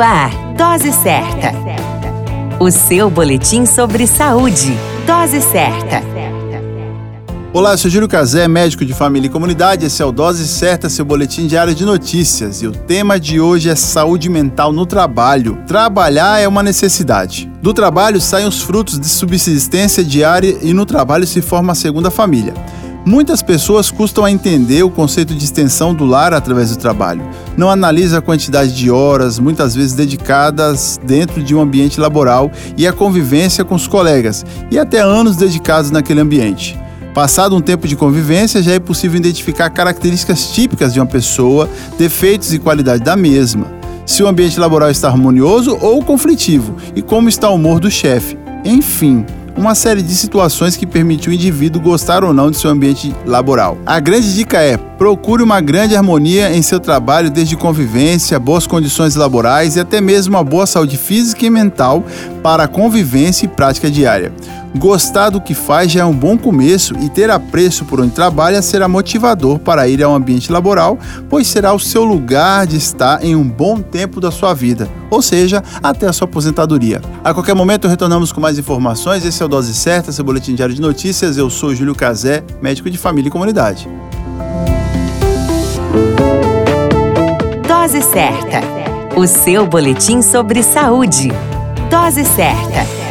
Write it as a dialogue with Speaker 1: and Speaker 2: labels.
Speaker 1: Ar, Dose Certa. O seu boletim sobre saúde. Dose Certa.
Speaker 2: Olá, eu sou Júlio Cazé, médico de família e comunidade. Esse é o Dose Certa, seu boletim diário de notícias. E o tema de hoje é saúde mental no trabalho. Trabalhar é uma necessidade. Do trabalho saem os frutos de subsistência diária e no trabalho se forma a segunda família. Muitas pessoas custam a entender o conceito de extensão do lar através do trabalho. Não analisa a quantidade de horas, muitas vezes dedicadas dentro de um ambiente laboral e a convivência com os colegas, e até anos dedicados naquele ambiente. Passado um tempo de convivência, já é possível identificar características típicas de uma pessoa, defeitos e qualidade da mesma. Se o ambiente laboral está harmonioso ou conflitivo e como está o humor do chefe. Enfim, uma série de situações que permite o indivíduo gostar ou não de seu ambiente laboral. A grande dica é: procure uma grande harmonia em seu trabalho, desde convivência, boas condições laborais e até mesmo uma boa saúde física e mental para a convivência e prática diária. Gostar do que faz já é um bom começo e ter apreço por onde trabalha será motivador para ir ao ambiente laboral, pois será o seu lugar de estar em um bom tempo da sua vida, ou seja, até a sua aposentadoria. A qualquer momento retornamos com mais informações. Esse é o Dose Certa, seu boletim diário de notícias. Eu sou Júlio Cazé, médico de família e comunidade.
Speaker 1: Dose Certa, o seu boletim sobre saúde. Dose Certa.